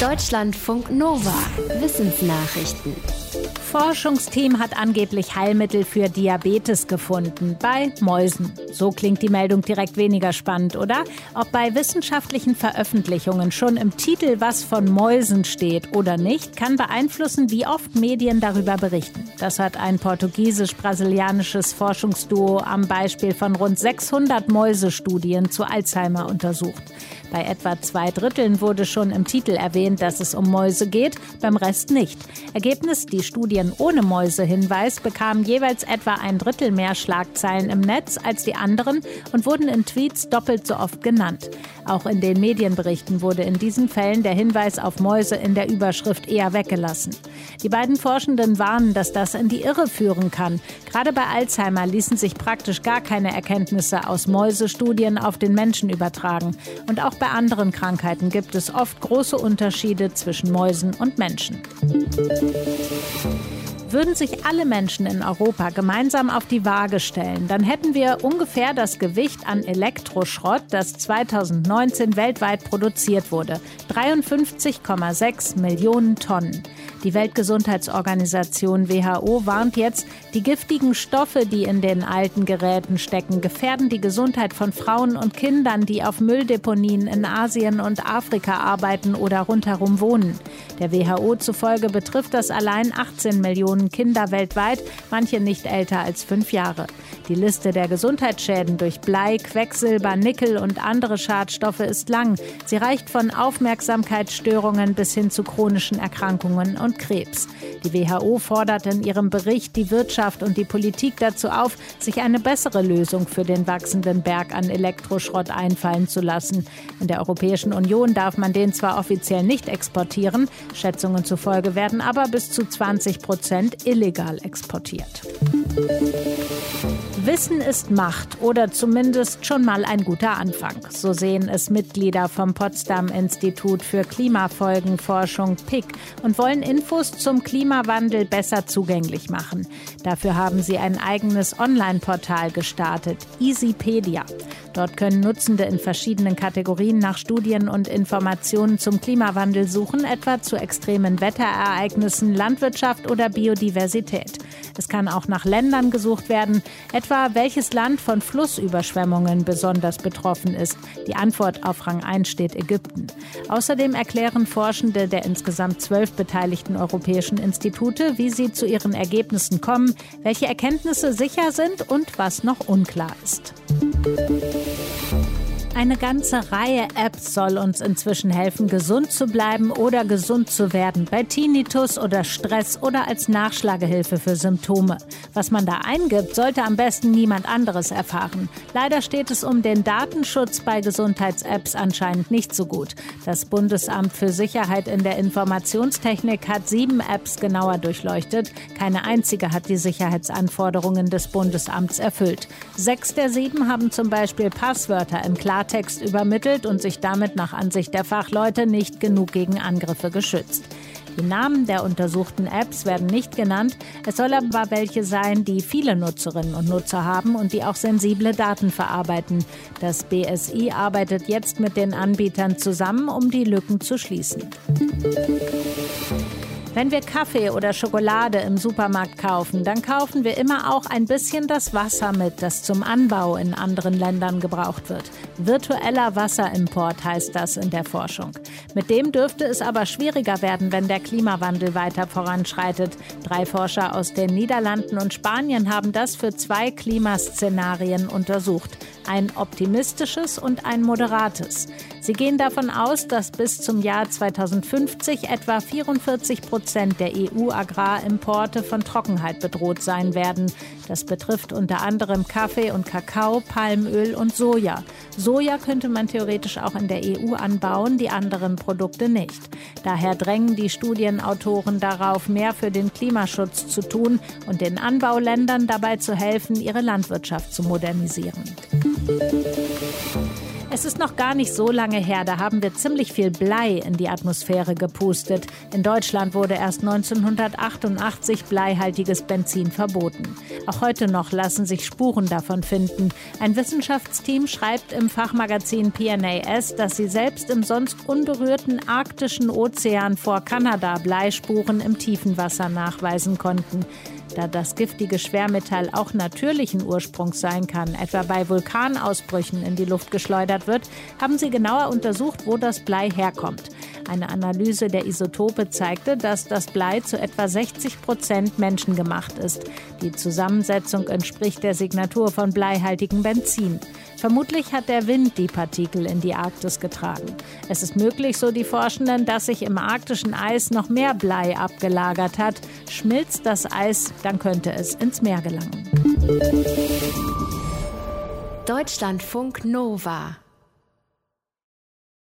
Deutschlandfunk Nova. Wissensnachrichten. Forschungsteam hat angeblich Heilmittel für Diabetes gefunden bei Mäusen. So klingt die Meldung direkt weniger spannend, oder? Ob bei wissenschaftlichen Veröffentlichungen schon im Titel was von Mäusen steht oder nicht, kann beeinflussen, wie oft Medien darüber berichten. Das hat ein portugiesisch-brasilianisches Forschungsduo am Beispiel von rund 600 Mäusestudien zu Alzheimer untersucht. Bei etwa zwei Dritteln wurde schon im Titel erwähnt, dass es um Mäuse geht, beim Rest nicht. Ergebnis, die Studien ohne Mäusehinweis bekamen jeweils etwa ein Drittel mehr Schlagzeilen im Netz als die anderen und wurden in Tweets doppelt so oft genannt. Auch in den Medienberichten wurde in diesen Fällen der Hinweis auf Mäuse in der Überschrift eher weggelassen. Die beiden Forschenden warnen, dass das in die Irre führen kann. Gerade bei Alzheimer ließen sich praktisch gar keine Erkenntnisse aus Mäusestudien auf den Menschen übertragen. Und auch bei anderen Krankheiten gibt es oft große Unterschiede zwischen Mäusen und Menschen. Würden sich alle Menschen in Europa gemeinsam auf die Waage stellen, dann hätten wir ungefähr das Gewicht an Elektroschrott, das 2019 weltweit produziert wurde. 53,6 Millionen Tonnen. Die Weltgesundheitsorganisation WHO warnt jetzt, die giftigen Stoffe, die in den alten Geräten stecken, gefährden die Gesundheit von Frauen und Kindern, die auf Mülldeponien in Asien und Afrika arbeiten oder rundherum wohnen. Der WHO zufolge betrifft das allein 18 Millionen Kinder weltweit, manche nicht älter als fünf Jahre. Die Liste der Gesundheitsschäden durch Blei, Quecksilber, Nickel und andere Schadstoffe ist lang. Sie reicht von Aufmerksamkeitsstörungen bis hin zu chronischen Erkrankungen und Krebs. Die WHO fordert in ihrem Bericht die Wirtschaft und die Politik dazu auf, sich eine bessere Lösung für den wachsenden Berg an Elektroschrott einfallen zu lassen. In der Europäischen Union darf man den zwar offiziell nicht exportieren, Schätzungen zufolge werden aber bis zu 20 Prozent illegal exportiert. Wissen ist Macht oder zumindest schon mal ein guter Anfang. So sehen es Mitglieder vom Potsdam Institut für Klimafolgenforschung PIC und wollen Infos zum Klimawandel besser zugänglich machen. Dafür haben sie ein eigenes Online-Portal gestartet, Easypedia. Dort können Nutzende in verschiedenen Kategorien nach Studien und Informationen zum Klimawandel suchen, etwa zu extremen Wetterereignissen, Landwirtschaft oder Biodiversität. Es kann auch nach Ländern gesucht werden, etwa welches Land von Flussüberschwemmungen besonders betroffen ist. Die Antwort auf Rang 1 steht Ägypten. Außerdem erklären Forschende der insgesamt zwölf beteiligten europäischen Institute, wie sie zu ihren Ergebnissen kommen, welche Erkenntnisse sicher sind und was noch unklar ist. Eine ganze Reihe Apps soll uns inzwischen helfen, gesund zu bleiben oder gesund zu werden. Bei Tinnitus oder Stress oder als Nachschlagehilfe für Symptome. Was man da eingibt, sollte am besten niemand anderes erfahren. Leider steht es um den Datenschutz bei Gesundheits-Apps anscheinend nicht so gut. Das Bundesamt für Sicherheit in der Informationstechnik hat sieben Apps genauer durchleuchtet. Keine einzige hat die Sicherheitsanforderungen des Bundesamts erfüllt. Sechs der sieben haben zum Beispiel Passwörter im Klartext Klartext übermittelt und sich damit nach Ansicht der Fachleute nicht genug gegen Angriffe geschützt. Die Namen der untersuchten Apps werden nicht genannt. Es soll aber welche sein, die viele Nutzerinnen und Nutzer haben und die auch sensible Daten verarbeiten. Das BSI arbeitet jetzt mit den Anbietern zusammen, um die Lücken zu schließen. Wenn wir Kaffee oder Schokolade im Supermarkt kaufen, dann kaufen wir immer auch ein bisschen das Wasser mit, das zum Anbau in anderen Ländern gebraucht wird. Virtueller Wasserimport heißt das in der Forschung. Mit dem dürfte es aber schwieriger werden, wenn der Klimawandel weiter voranschreitet. Drei Forscher aus den Niederlanden und Spanien haben das für zwei Klimaszenarien untersucht ein optimistisches und ein moderates. Sie gehen davon aus, dass bis zum Jahr 2050 etwa 44 Prozent der EU-Agrarimporte von Trockenheit bedroht sein werden. Das betrifft unter anderem Kaffee und Kakao, Palmöl und Soja. Soja könnte man theoretisch auch in der EU anbauen, die anderen Produkte nicht. Daher drängen die Studienautoren darauf, mehr für den Klimaschutz zu tun und den Anbauländern dabei zu helfen, ihre Landwirtschaft zu modernisieren. Es ist noch gar nicht so lange her, da haben wir ziemlich viel Blei in die Atmosphäre gepustet. In Deutschland wurde erst 1988 bleihaltiges Benzin verboten. Auch heute noch lassen sich Spuren davon finden. Ein Wissenschaftsteam schreibt im Fachmagazin PNAS, dass sie selbst im sonst unberührten arktischen Ozean vor Kanada Bleispuren im tiefen Wasser nachweisen konnten. Da das giftige Schwermetall auch natürlichen Ursprungs sein kann, etwa bei Vulkanausbrüchen in die Luft geschleudert wird, haben sie genauer untersucht, wo das Blei herkommt. Eine Analyse der Isotope zeigte, dass das Blei zu etwa 60 Prozent menschengemacht ist. Die Zusammensetzung entspricht der Signatur von bleihaltigem Benzin. Vermutlich hat der Wind die Partikel in die Arktis getragen. Es ist möglich, so die Forschenden, dass sich im arktischen Eis noch mehr Blei abgelagert hat. Schmilzt das Eis, dann könnte es ins Meer gelangen. Deutschlandfunk Nova